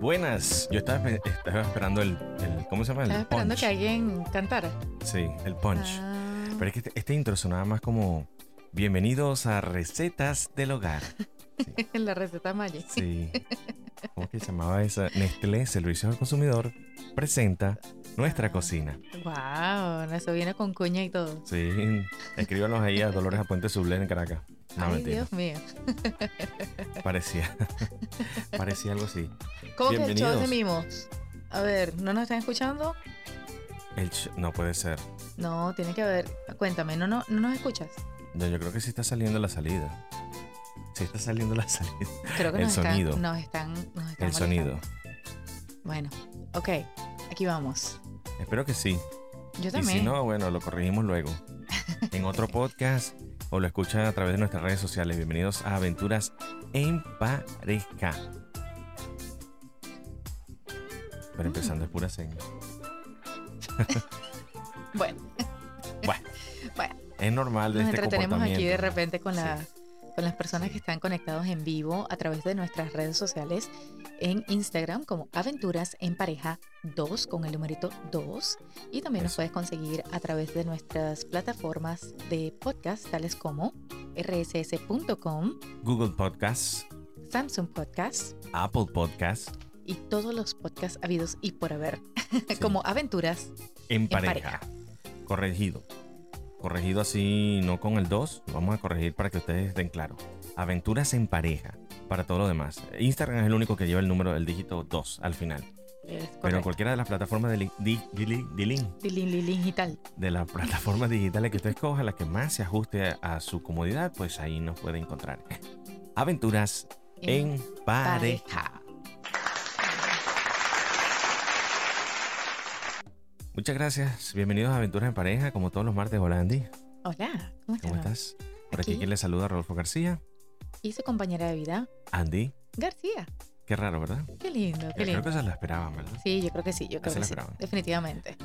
Buenas. Yo estaba, espe- estaba esperando el, el- ¿Cómo se llama? El Estaba esperando punch. que alguien cantara. Sí, el punch. Ah, Pero es que este, este intro sonaba más como. Bienvenidos a Recetas del Hogar. la receta Maggi. Sí. ¿Cómo que se llamaba esa? Nestlé Servicios al Consumidor presenta nuestra Ah. cocina. Wow, eso viene con cuña y todo. Sí. Escríbanos ahí a Dolores Apuente Sublé en Caracas. No, Ay, mentira. Dios mío. Parecía. parecía algo así. ¿Cómo que el show de mimos? A ver, ¿no nos están escuchando? El no puede ser. No, tiene que haber. Cuéntame, ¿no, no, no nos escuchas? Yo, yo creo que sí está saliendo la salida. Sí está saliendo la salida. Creo que El nos sonido. están, nos están, nos están El sonido. Bueno, ok, aquí vamos. Espero que sí. Yo Y también. si no, bueno, lo corregimos luego. En otro podcast o lo escuchan a través de nuestras redes sociales. Bienvenidos a Aventuras en Pareja. Pero empezando es pura seña. Bueno, Bueno, bueno, es normal de nos este entretenemos aquí de repente con, la, con las personas que están conectados en vivo a través de nuestras redes sociales en Instagram como Aventuras en Pareja 2 con el numerito 2 y también nos puedes conseguir a través de nuestras plataformas de podcast tales como rss.com, Google Podcasts, Samsung Podcast Apple Podcasts, y todos los podcasts habidos y por haber Sí. como Aventuras en en pareja. pareja. Corregido. Corregido así, no con el 2. Vamos a corregir para que ustedes estén claros. Aventuras en pareja. Para todo lo demás. Instagram es el único que lleva el número, el dígito 2 al final. Pero en cualquiera de las plataformas de, li- di- di- li- di link, Dilin, lilin y tal. de las plataformas digitales que usted escoja, la que más se ajuste a, a su comodidad, pues ahí nos puede encontrar. Aventuras en pareja. Muchas gracias. Bienvenidos a Aventuras en pareja, como todos los martes. Hola Andy. Hola, ¿cómo estás? ¿Cómo estás? Por aquí Aquí. quien le saluda Rodolfo García. Y su compañera de vida, Andy. García. Qué raro, ¿verdad? Qué lindo, Yo qué creo lindo. que se la esperaban, ¿verdad? Sí, yo creo que sí, yo creo se la que sí. Definitivamente.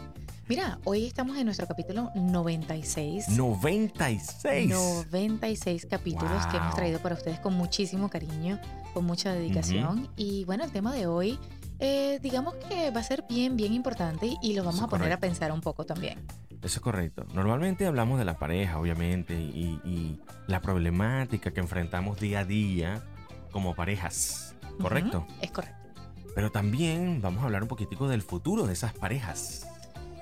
Mira, hoy estamos en nuestro capítulo 96. 96. 96 capítulos que hemos Wow. traído para ustedes con muchísimo cariño, con mucha dedicación. Y bueno, el tema de hoy, eh, digamos que va a ser bien, bien importante y lo vamos Eso a poner correcto. a pensar un poco también. Eso es correcto. Normalmente hablamos de la pareja, obviamente, y, y la problemática que enfrentamos día a día como parejas. ¿Correcto? Es correcto. Pero también vamos a hablar un poquitico del futuro de esas parejas.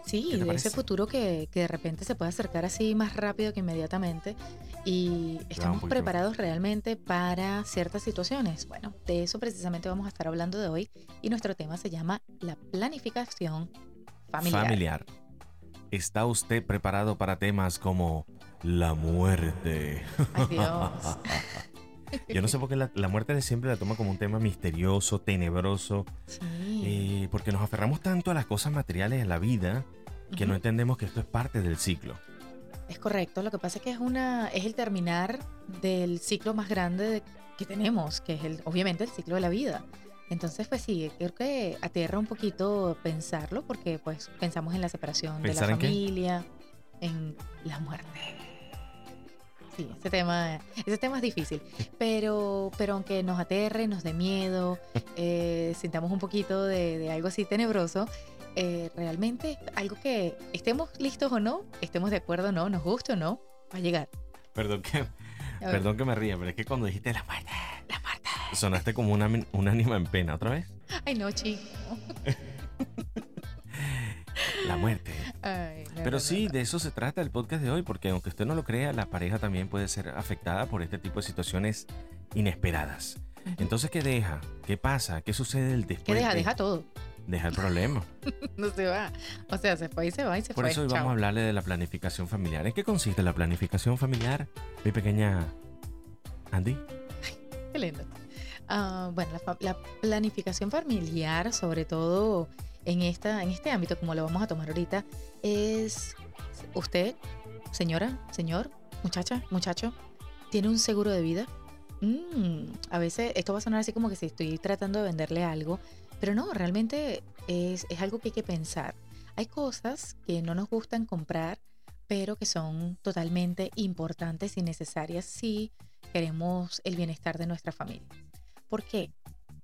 Sí, ese futuro que, que de repente se puede acercar así más rápido que inmediatamente y estamos preparados realmente para ciertas situaciones. Bueno, de eso precisamente vamos a estar hablando de hoy y nuestro tema se llama la planificación familiar. Familiar. ¿Está usted preparado para temas como la muerte? Ay, Dios. Yo no sé por qué la, la muerte de siempre la toma como un tema misterioso, tenebroso, Sí. eh, porque nos aferramos tanto a las cosas materiales de la vida que no entendemos que esto es parte del ciclo. Es correcto, lo que pasa es que es una es el terminar del ciclo más grande de- que tenemos, que es el obviamente el ciclo de la vida. Entonces, pues sí, creo que aterra un poquito pensarlo porque pues pensamos en la separación de la familia, en la muerte. Sí, ese tema, ese tema es difícil, pero, pero aunque nos aterre, nos dé miedo, eh, sintamos un poquito de, de algo así tenebroso, eh, realmente algo que estemos listos o no, estemos de acuerdo o no, nos guste o no, va a llegar. Perdón que, perdón que me ría, pero es que cuando dijiste la muerte, La muerte. sonaste como una, un ánima en pena otra vez. Ay, no, chico. La muerte. Pero sí, de eso se trata el podcast de hoy, porque aunque usted no lo crea, la pareja también puede ser afectada por este tipo de situaciones inesperadas. Entonces, ¿qué deja? ¿Qué pasa? ¿Qué sucede el después? ¿Qué deja? de- Deja todo. Deja el problema. No se va. O sea, se fue y se va y se Por fue. eso hoy Chao. vamos a hablarle de la planificación familiar. ¿En qué consiste la planificación familiar? Mi pequeña Andy. Qué lindo. Ah, bueno, la, la planificación familiar, sobre todo en, esta, en este ámbito, como lo vamos a tomar ahorita, es usted, señora, señor, muchacha, muchacho, tiene un seguro de vida. Mm, a veces esto va a sonar así como que si estoy tratando de venderle algo, pero no, realmente es, es algo que hay que pensar. Hay cosas que no nos gustan comprar, pero que son totalmente importantes y necesarias si queremos el bienestar de nuestra familia. ¿Por qué?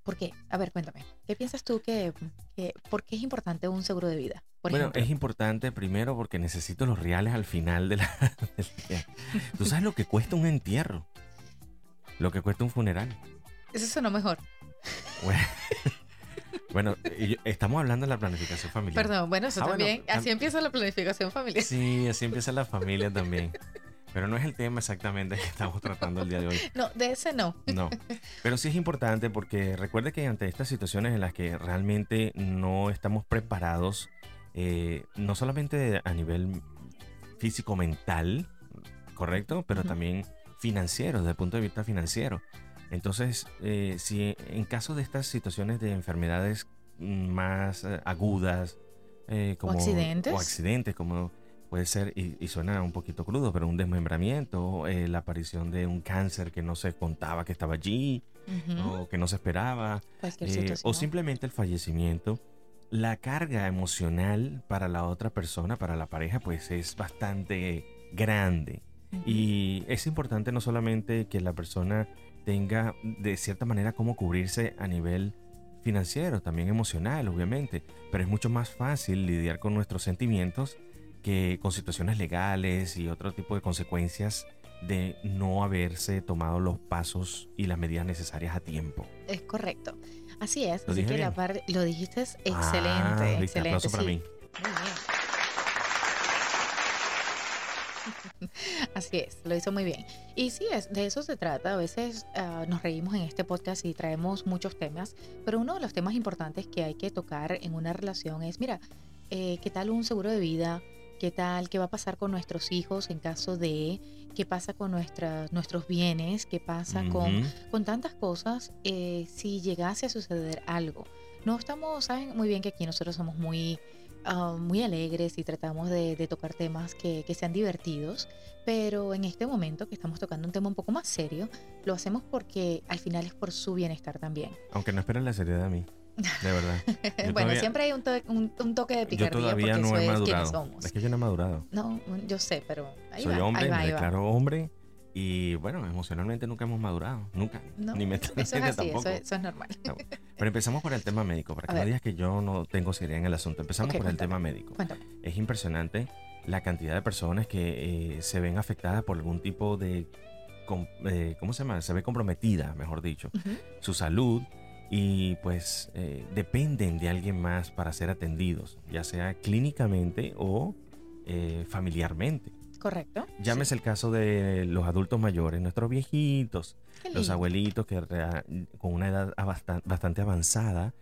¿Por qué? A ver, cuéntame. ¿Qué piensas tú que, que por qué es importante un seguro de vida? Por bueno, ejemplo? es importante primero porque necesito los reales al final de la... del día. Tú sabes lo que cuesta un entierro, lo que cuesta un funeral. Eso sonó mejor. Bueno, bueno, estamos hablando de la planificación familiar. Perdón, bueno, eso Ah, también. tam- así empieza la planificación familiar. Sí, así empieza la familia también. Pero no es el tema exactamente que estamos tratando el día de hoy. No, de ese no. No. Pero sí es importante porque recuerde que ante estas situaciones en las que realmente no estamos preparados, eh, no solamente a nivel físico-mental, ¿correcto? Pero también financiero, desde el punto de vista financiero. Entonces, eh, si en caso de estas situaciones de enfermedades más eh, agudas, eh, como, accidentes. o accidentes, como puede ser, y, y suena un poquito crudo, pero un desmembramiento, eh, la aparición de un cáncer que no se contaba que estaba allí, Ujú. o que no se esperaba, eh, o simplemente el fallecimiento, la carga emocional para la otra persona, para la pareja, pues es bastante grande. Ujú. Y es importante no solamente que la persona tenga de cierta manera cómo cubrirse a nivel financiero, también emocional, obviamente, pero es mucho más fácil lidiar con nuestros sentimientos que con situaciones legales y otro tipo de consecuencias de no haberse tomado los pasos y las medidas necesarias a tiempo. Es correcto. Así es. ¿Lo Así que la lo dijiste excelente. Ah, viste, excelente. aplauso para sí. mí. Muy bien. Así es, lo hizo muy bien. Y sí, es, de eso se trata. A veces ah, nos reímos en este podcast y traemos muchos temas, pero uno de los temas importantes que hay que tocar en una relación es, mira, eh, ¿qué tal un seguro de vida? ¿Qué tal? ¿Qué va a pasar con nuestros hijos en caso de? ¿Qué pasa con nuestras, nuestros bienes? ¿Qué pasa con Ujú. con tantas cosas, eh, si llegase a suceder algo. No estamos, saben muy bien que aquí nosotros somos muy, ah, muy alegres y tratamos de, de tocar temas que, que sean divertidos, pero en este momento que estamos tocando un tema un poco más serio, lo hacemos porque al final es por su bienestar también. Aunque no esperen la seriedad de mí, de verdad. Yo bueno, todavía- siempre hay un, to- un- un toque de Yo picardía todavía porque no eso he es madurado. somos. Es que yo no he madurado. No, yo sé, pero ahí Soy va, hombre, ahí va, me ahí va. declaro hombre y bueno, emocionalmente nunca hemos madurado, nunca, No, ni eso es mentalmente así, tampoco. eso es, eso es normal. Pero empezamos por el tema médico, para que no digas que yo no tengo seriedad en el asunto. Empezamos Ok, por el cuéntame. tema médico. Cuéntame. Es impresionante la cantidad de personas que eh, se ven afectadas por algún tipo de, com- eh, ¿cómo se llama? Se ve comprometida, mejor dicho, Ujú. su salud y pues eh, dependen de alguien más para ser atendidos, ya sea clínicamente o eh, familiarmente. Correcto. Llámese el caso de los adultos mayores, nuestros viejitos, los abuelitos que con una edad bastante avanzada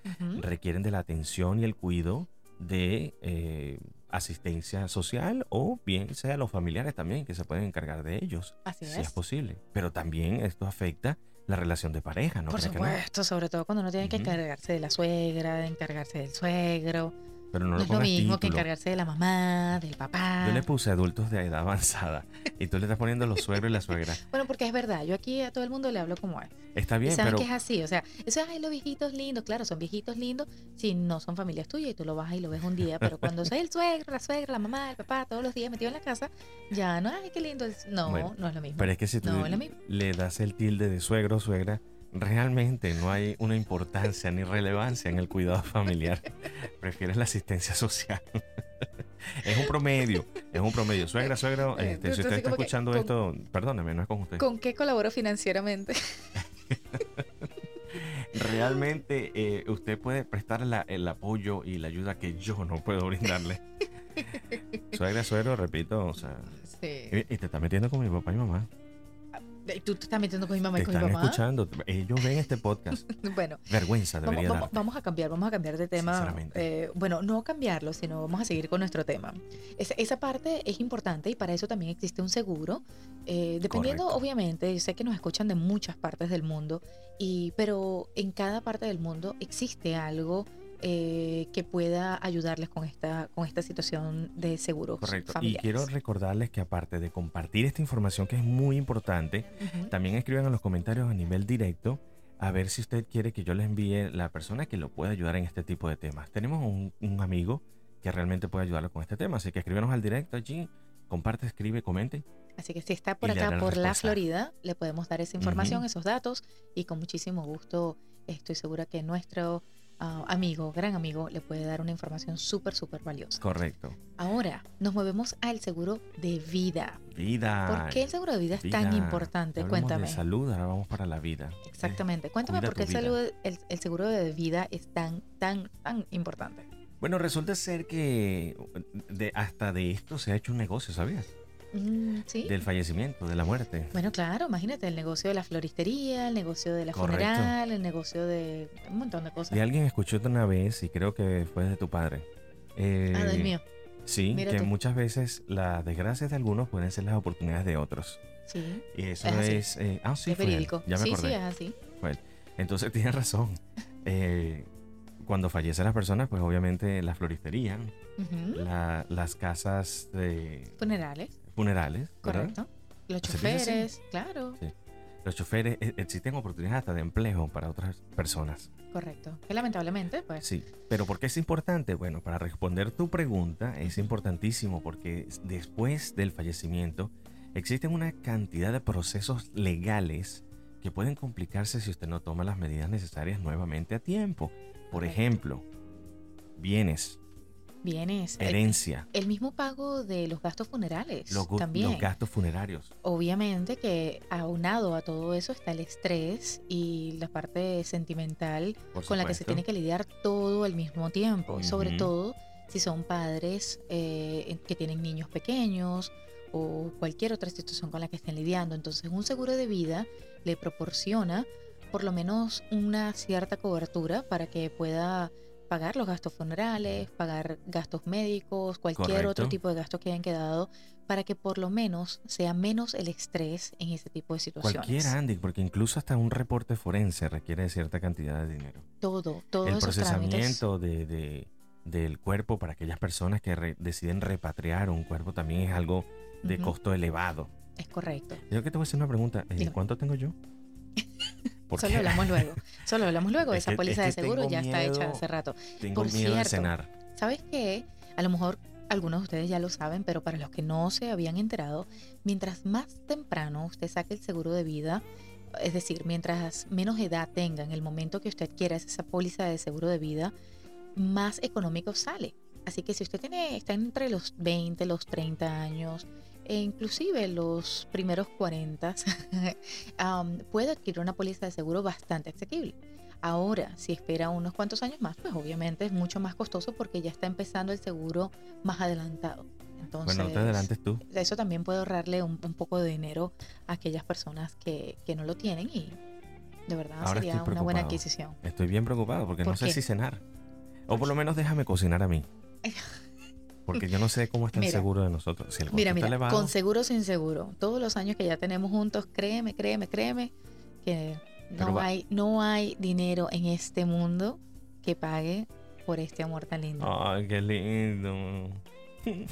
requieren de la atención y el cuidado de eh, asistencia social o bien sea los familiares también que se pueden encargar de ellos, Así si es es. posible. Pero también esto afecta la relación de pareja, ¿no? Por no? supuesto, sobre todo cuando uno tiene que encargarse de la suegra, de encargarse del suegro. Pero no, No, le es lo mismo que encargarse de la mamá, del papá. Yo le puse adultos de edad avanzada y tú le estás poniendo los suegros y la suegra. Bueno, porque es verdad, yo aquí a todo el mundo le hablo como es. Está Y bien, saben pero que es así, o sea, eso es, ay, los viejitos lindos, claro, son viejitos lindos si no son familias tuyas y tú lo vas y lo ves un día, pero cuando soy el suegro, la suegra, la mamá, el papá, todos los días metido en la casa, ya no, ay, qué lindo. No, Bueno, no es lo mismo. Pero es que si tú No, lo le das el tilde de suegro o suegra, realmente no hay una importancia ni relevancia en el cuidado familiar. Prefieres la asistencia social. es un promedio, es un promedio. Suegra, suegro, Eh, este, si usted está que escuchando con- esto, perdóneme, no es con usted. ¿Con qué colaboro financieramente? Realmente eh, usted puede prestar la- el apoyo y la ayuda que yo no puedo brindarle. suegra, suegro, repito, o sea, Sí. y, y te está metiendo con mi papá y mamá. ¿Y ¿Tú te estás metiendo con mi mamá Te y con mi están papá? escuchando, ellos ven este podcast. Bueno, Vergüenza debería vamos- dar. vamos a cambiar, vamos a cambiar de tema. Eh, bueno, no cambiarlo, sino vamos a seguir con nuestro tema. Esa, esa parte es importante y para eso también existe un seguro. eh, dependiendo, Correcto. obviamente, yo sé que nos escuchan de muchas partes del mundo, y, pero en cada parte del mundo existe algo eh, que pueda ayudarles con esta, con esta situación de seguros Correcto. Y familiares. quiero recordarles que aparte de compartir esta información que es muy importante, también escriban en los comentarios a nivel directo a ver si usted quiere que yo les envíe la persona que lo pueda ayudar en este tipo de temas. Tenemos un, un amigo que realmente puede ayudarlo con este tema, así que escríbenos al directo allí, comparte, escribe, comente. Así que si está por Y acá, por la. Florida, le podemos dar esa información, esos datos y con muchísimo gusto estoy segura que nuestro amigo, gran amigo, le puede dar una información súper, súper valiosa. Correcto. Ahora, nos movemos al seguro de vida. Vida. ¿Por qué el seguro de vida es tan importante? Hablamos Cuéntame. De salud, ahora vamos para la vida. Exactamente. Cuéntame cuida por qué el, salud- el- el seguro de vida es tan, tan, tan importante. Bueno, resulta ser que de, hasta de esto se ha hecho un negocio, ¿sabías? Mm, sí. Del fallecimiento, de la muerte. Bueno, claro, imagínate el negocio de la floristería, el negocio de la Correcto. funeral, el negocio de un montón de cosas. Y alguien escuchó una vez, y creo que fue de tu padre. eh, Ah, del mío. Sí, Mira que tú. muchas veces las desgracias de algunos pueden ser las oportunidades de otros. Sí. Y eso Es eh, ah, sí, es fue él. verídico. Ya me sí, acordé. sí, es así. Fue él. Entonces tienes razón. Eh, cuando fallecen las personas, pues obviamente la floristería, la- las casas de Funerales, funerales, ¿verdad? correcto. Los choferes, claro, Los choferes, eh, existen oportunidades hasta de empleo para otras personas. correcto. Que lamentablemente, pues, Sí, pero ¿por qué es importante? Bueno, para responder tu pregunta es importantísimo porque después del fallecimiento existen una cantidad de procesos legales que pueden complicarse si usted no toma las medidas necesarias nuevamente a tiempo. Por Correcto. ejemplo, bienes, bienes. Herencia, el mismo pago de los gastos funerales los, también. los gastos funerarios. Obviamente que aunado a todo eso está el estrés y la parte sentimental con la que se tiene que lidiar todo al mismo tiempo. Y sobre todo si son padres eh, que tienen niños pequeños o cualquier otra situación con la que estén lidiando. Entonces un seguro de vida le proporciona por lo menos una cierta cobertura para que pueda pagar los gastos funerales, pagar gastos médicos, cualquier otro tipo de gastos que hayan quedado, para que por lo menos sea menos el estrés en ese tipo de situaciones. Cualquiera, Andy, porque incluso hasta un reporte forense requiere de cierta cantidad de dinero. Todo, todos el procesamiento de, de- del cuerpo para aquellas personas que re- deciden repatriar un cuerpo también es algo de costo elevado. Es correcto. Yo que te voy a hacer una pregunta. eh. ¿Cuánto tengo yo? Porque Solo hablamos luego. Solo hablamos luego. Es Esa que- póliza es de que seguro tengo ya está hecha miedo. hace rato. Tengo por miedo de cierto, cenar. ¿Sabes qué? A lo mejor algunos de ustedes ya lo saben, pero para los que no se habían enterado, mientras más temprano usted saque el seguro de vida, es decir, mientras menos edad tenga en el momento que usted quiera esa póliza de seguro de vida, más económico sale. Así que si usted tiene, está entre los 20, los 30 años, e inclusive los primeros 40, am, puede adquirir una póliza de seguro bastante asequible. Ahora, si espera unos cuantos años más, pues obviamente es mucho más costoso porque ya está empezando el seguro más adelantado. Entonces, Bueno, no te adelantes tú. eso también puede ahorrarle un, un poco de dinero a aquellas personas que, que no lo tienen y de verdad Ahora sería una buena adquisición. Estoy bien preocupado porque ¿Por no sé qué? si cenar. O por lo menos déjame cocinar a mí. Porque yo no sé cómo está el Mira. seguro de nosotros. Si el Mira, mira, elevado, con seguro o sin seguro, todos los años que ya tenemos juntos, créeme, créeme, créeme, que no hay, no hay dinero en este mundo que pague por este amor tan lindo. Ay, qué lindo.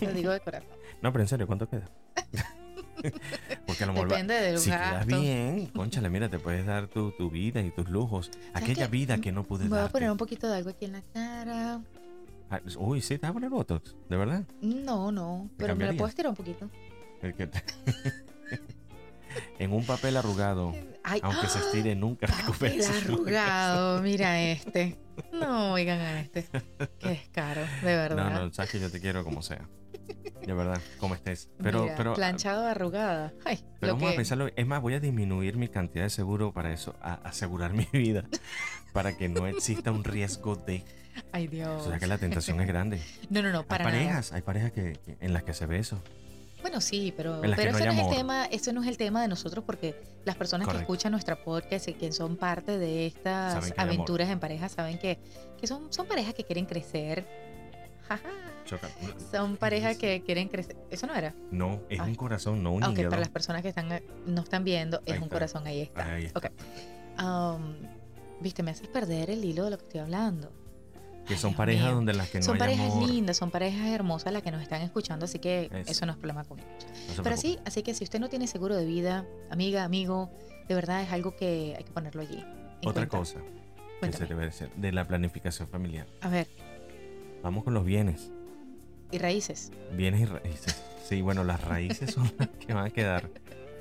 Lo digo de corazón. No, pero en serio, ¿cuánto queda? Porque a lo mejor Depende del si quedas gasto. bien, conchale, mira, te puedes dar tu, tu vida y tus lujos. Aquella vida que no pude Me voy a poner un poquito de algo aquí en la cara. Ah, Uy, sí, te vas a poner Botox, ¿de verdad? No, no, pero me lo puedo estirar un poquito. El que te- en un papel arrugado, Ay, aunque se ¡ah! estire, nunca Papel recuperas el lugar. arrugado, mira este. No, oigan a este. Qué descaro, de verdad. No, no, sabes que yo te quiero como sea. De verdad, como estés. Pero, Mira, pero, planchado arrugada. Ay, pero vamos a pensarlo. Es más, voy a disminuir mi cantidad de seguro para eso, a asegurar mi vida, para que no exista un riesgo de. Ay, Dios. O sea que la tentación es grande. No, no, no, Hay nada. parejas, hay parejas que, que- en las que se ve eso. Bueno, sí, pero, pero no hay no es el tema, eso no es el tema de nosotros porque las personas Correcto. que escuchan nuestra podcast y que son parte de estas aventuras en pareja saben que, que son, son parejas que quieren crecer. Jaja. Son parejas que quieren crecer. Eso no era. No, es Ay. un corazón, no un Aunque hígado. para las personas que están no están viendo, es Ahí un está. corazón, ahí está. Ahí está. Ok. Um, Viste, me haces perder el hilo de lo que estoy hablando. Que Ay, son Dios parejas mío. donde las que no son hay parejas amor. lindas, son parejas hermosas las que nos están escuchando, así que Eso. eso no es problema no se Pero sí, así que si usted no tiene seguro de vida, amiga, amigo, de verdad es algo que hay que ponerlo allí. Otra cuenta. cosa que se debe hacer de la planificación familiar. A ver, Vamos con los bienes. y raíces. Bienes y raíces. Sí, bueno, las raíces son las que van a quedar.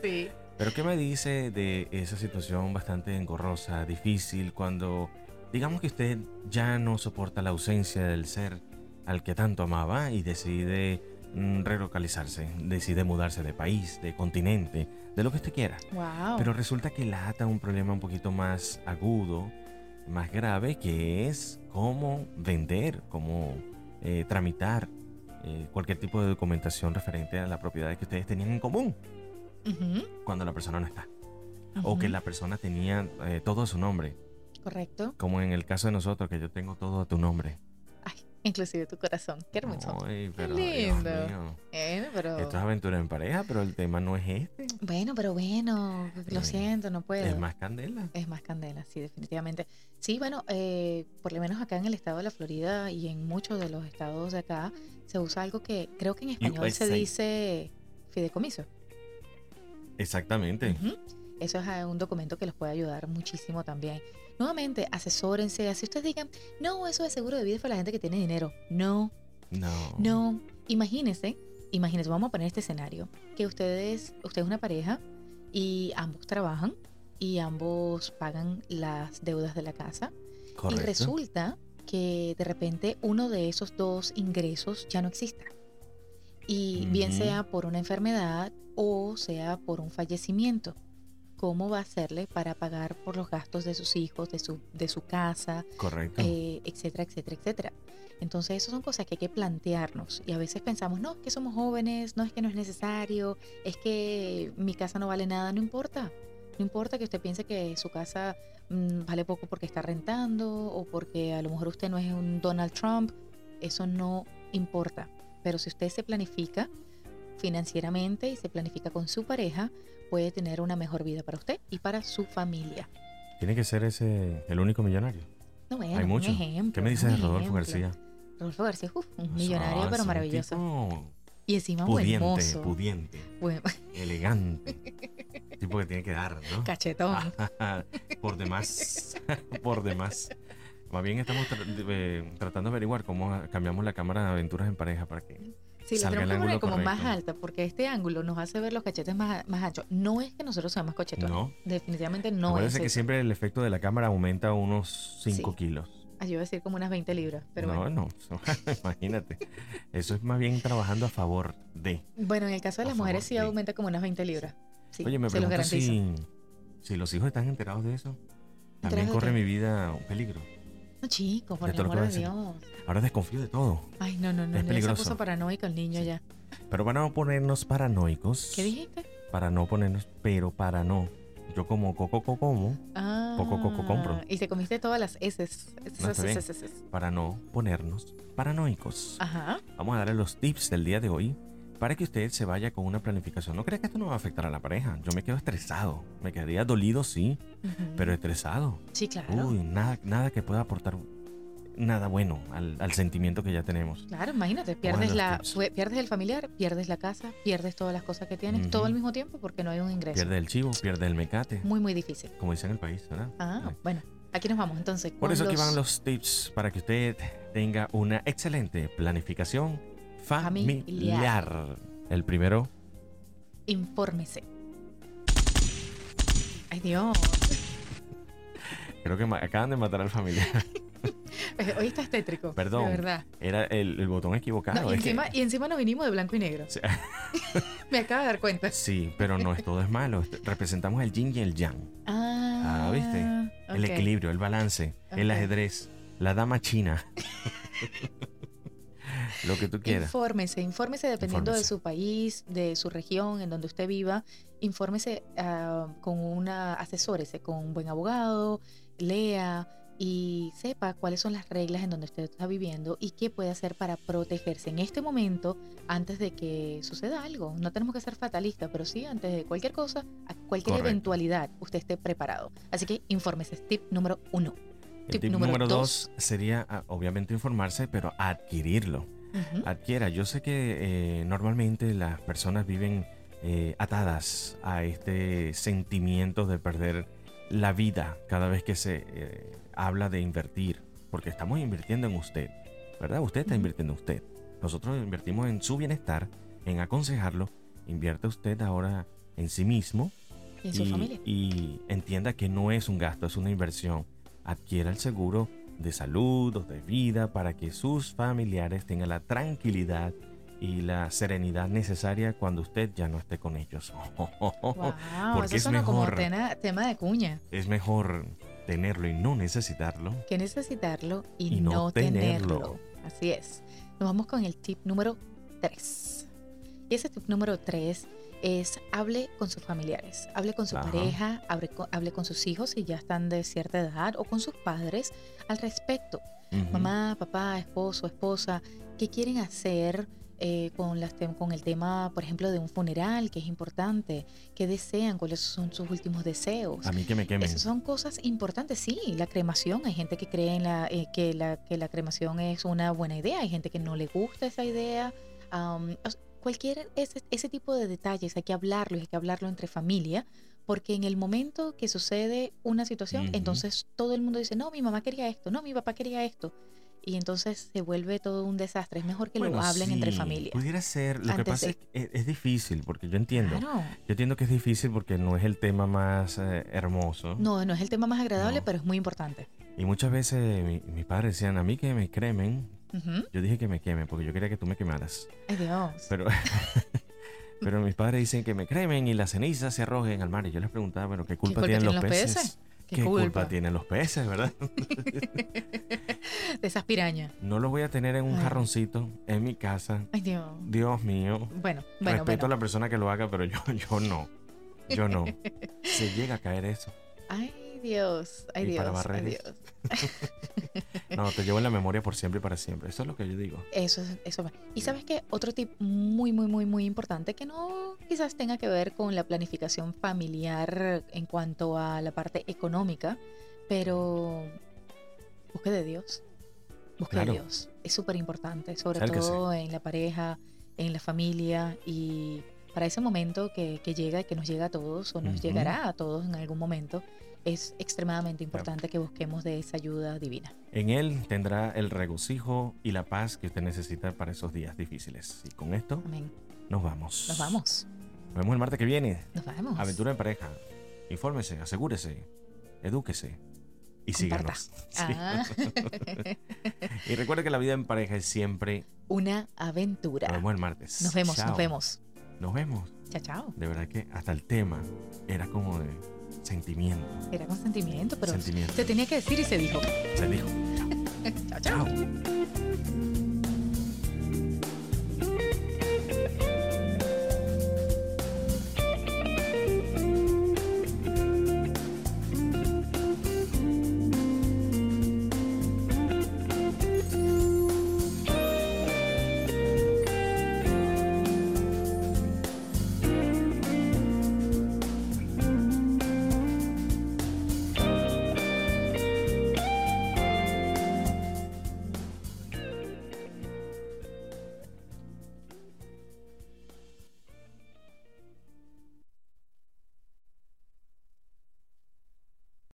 Sí. Pero ¿qué me dice de esa situación bastante engorrosa, difícil, cuando digamos que usted ya no soporta la ausencia del ser al que tanto amaba y decide mm, relocalizarse, decide mudarse de país, de continente, de lo que usted quiera? Wow. Pero resulta que la ata un problema un poquito más agudo, más grave, que es cómo vender, cómo eh, tramitar eh, cualquier tipo de documentación referente a la propiedad que ustedes tenían en común cuando la persona no está. O que la persona tenía eh, todo a su nombre, Correcto. como en el caso de nosotros, que yo tengo todo a tu nombre. Ay, inclusive tu corazón. Qué hermoso. Ay, pero, lindo. Dios mío. Bueno, pero... Esto es aventura en pareja, pero el tema no es este. Bueno, pero bueno, lo Eh, siento, no puedo. Es más candela. Es más candela, sí, definitivamente. Sí, bueno, eh, por lo menos acá en el estado de la Florida y en muchos de los estados de acá se usa algo que creo que en español se USA. dice fideicomiso. Exactamente. Eso es eh, un documento que los puede ayudar muchísimo también. Nuevamente, asesórense. Así ustedes digan, no, eso de seguro de vida es para la gente que tiene dinero. No, No. no. Imagínense, imagínense, vamos a poner este escenario, que ustedes, usted es una pareja y ambos trabajan y ambos pagan las deudas de la casa Correcto. y resulta que de repente uno de esos dos ingresos ya no exista. Y bien sea por una enfermedad o sea por un fallecimiento. ¿Cómo va a hacerle para pagar por los gastos de sus hijos, de su, de su casa, Correcto. eh, etcétera, etcétera, etcétera? Entonces, esas son cosas que hay que plantearnos. Y a veces pensamos, no, es que somos jóvenes, no es que no es necesario, es que mi casa no vale nada, no importa. No importa que usted piense que su casa mm, vale poco porque está rentando o porque a lo mejor usted no es un Donald Trump. Eso no importa. Pero si usted se planifica financieramente y se planifica con su pareja, puede tener una mejor vida para usted y para su familia. Tiene que ser ese el único millonario. No, bueno, Hay muchos. ¿Qué me dices de Rodolfo. García? Rodolfo García, uf, un O millonario, pero maravilloso. tipo Y encima buen pudiente, mozo. pudiente, Buen- elegante. tipo que tiene que dar, ¿no? cachetón. por demás, por demás. Más bien estamos tra- eh, tratando de averiguar cómo cambiamos la cámara de aventuras en pareja para que Sí, la tenemos que poner como más correcto. alta porque este ángulo nos hace ver los cachetes más, más anchos. No es que nosotros seamos cochetones. No. Definitivamente no Acuérdense es que eso. siempre el efecto de la cámara aumenta unos 5 Sí. kilos. Ah, yo iba a decir como unas 20 libras. Pero no, bueno. no, imagínate. Eso es más bien trabajando a favor de. Bueno, en el caso de las mujeres sí sí. aumenta como unas 20 libras. Sí, Oye, me se los pregunto garantizo. si, si los hijos están enterados de eso. También ¿Enterados de corre mi vida un peligro. No, chico, por el amor de Dios. Ahora desconfío de todo. Ay, no, no, no. Es ya se peligroso. puso paranoico el niño Sí. ya. Pero para no ponernos paranoicos. ¿Qué dijiste? Para no ponernos, pero para no. Yo como coco coco como, Ah, Poco coco compro. Y te comiste todas las S. No, para no ponernos paranoicos. Ajá. Vamos a darle los tips del día de hoy para que usted se vaya con una planificación. No crea que esto no va a afectar a la pareja. Yo me quedo estresado. Me quedaría dolido, sí, Pero estresado. Sí, claro. Uy, nada, nada que pueda aportar nada bueno al, al sentimiento que ya tenemos. Claro, imagínate, pierdes la, tips. pierdes el familiar, pierdes la casa, pierdes todas las cosas que tienes, todo al mismo tiempo porque no hay un ingreso. Pierde el chivo, pierde el mecate, Muy, muy difícil. como dicen en el país, ¿verdad? Ah, bueno, aquí nos vamos entonces. Por eso aquí los van los tips para que usted tenga una excelente planificación familiar. Familiar. El primero, Infórmese. Dios. creo que acaban de matar al familiar. Hoy estás tétrico. Perdón. Verdad. Era el, el botón equivocado. No, y, que- encima, y encima nos vinimos de blanco y negro. Sí. Me acabo de dar cuenta. Sí, pero no es todo es malo. Representamos el yin y el yang. Ah, Ah, ¿viste? El equilibrio, el balance, el ajedrez, la dama china. Lo que tú quieras. Infórmese, infórmese dependiendo de su país, de su región, en donde usted viva. Infórmese ah, con una, asesórese con un buen abogado, lea y sepa cuáles son las reglas en donde usted está viviendo y qué puede hacer para protegerse en este momento antes de que suceda algo. No tenemos que ser fatalistas, pero sí antes de cualquier cosa, a cualquier Correcto. eventualidad, usted esté preparado. Así que infórmese, tip número uno. El tip tip número número dos. dos sería, ah, obviamente, informarse, pero adquirirlo. Adquiera. Yo sé que eh, normalmente las personas viven eh, atadas a este sentimiento de perder la vida cada vez que se eh, habla de invertir, porque estamos invirtiendo en usted, ¿verdad? Usted está invirtiendo en usted. Nosotros invertimos en su bienestar, en aconsejarlo. Invierte usted ahora en sí mismo Y en su familia. y entienda que no es un gasto, es una inversión. Adquiera el seguro de salud o de vida para que sus familiares tengan la tranquilidad y la serenidad necesaria cuando usted ya no esté con ellos. Wow, Porque eso es suena como mejor. tema, tema de cuña. Es mejor tenerlo y no necesitarlo. Que necesitarlo y, Y no no, tenerlo. tenerlo. Así es. Nos vamos con el tip número 3. Y ese tip número 3 es hable con sus familiares, hable con su Ajá. pareja, hable con, hable con sus hijos si ya están de cierta edad o con sus padres al respecto. Ujú. Mamá, papá, esposo, esposa, ¿qué quieren hacer eh, con, las tem- con el tema, por ejemplo, de un funeral, que es importante? ¿Qué desean? ¿Cuáles son sus últimos deseos? A mí que me quemen. Esas son cosas importantes, sí. La cremación, hay gente que cree en la, eh, que, la, que la cremación es una buena idea, hay gente que no le gusta esa idea. sea, cualquier ese, ese tipo de detalles hay que hablarlo, hay que hablarlo entre familia, porque en el momento que sucede una situación, entonces todo el mundo dice, no, mi mamá quería esto, no, mi papá quería esto. Y entonces se vuelve todo un desastre. Es mejor que Bueno, lo hablen entre sí, familia. Pudiera ser. Lo que pasa de- es que es, es difícil, porque yo entiendo. Claro. Yo entiendo que es difícil porque no es el tema más eh, hermoso. No, no es el tema más agradable, No. pero es muy importante. Y muchas veces mi- mis padres decían a mí que me cremen. Yo dije que me quemen porque yo quería que tú me quemaras. Ay, Dios. Pero, pero mis padres dicen que me cremen y las cenizas se arrojen al mar. Y yo les preguntaba, bueno, ¿qué culpa, tienen los tienen los peces? peces? ¿Qué, ¿Qué culpa? culpa? tienen los peces, verdad? De esas pirañas. No los voy a tener en un Ay. jarroncito en mi casa. Ay, Dios. Dios mío. Bueno, bueno, Respeto bueno. a la persona que lo haga, pero yo, yo no. Yo no. Se llega a caer eso. Ay, Dios. Ay, Y Dios. para Ay, barrer. Dios. No, te llevo en la memoria por siempre y para siempre. Eso es lo que yo digo. Eso, es- eso. va. Y sabes que otro tip muy, muy, muy, muy importante que no quizás tenga que ver con la planificación familiar en cuanto a la parte económica, pero busque de Dios. Busque Claro. de Dios. Es súper importante, sobre todo en la pareja, en la familia y para ese momento que, que llega, que nos llega a todos o nos Ujú. llegará a todos en algún momento, es extremadamente importante que busquemos de esa ayuda divina. En él tendrá el regocijo y la paz que usted necesita para esos días difíciles. Y con esto Amén. nos vamos. Nos vamos. Nos vemos el martes que viene. Nos vemos. Aventura en pareja. Infórmese, asegúrese, edúquese y síganos. Sí. Ah. Y recuerde que la vida en pareja es siempre. Una aventura. Nos vemos el martes. Nos vemos, Chao. nos vemos. Nos vemos. Chao, chao. De verdad que hasta el tema era como de sentimiento. Era con sentimiento, pero Sentimiento. se tenía que decir y se dijo. Se dijo. Chao, chao. Chao.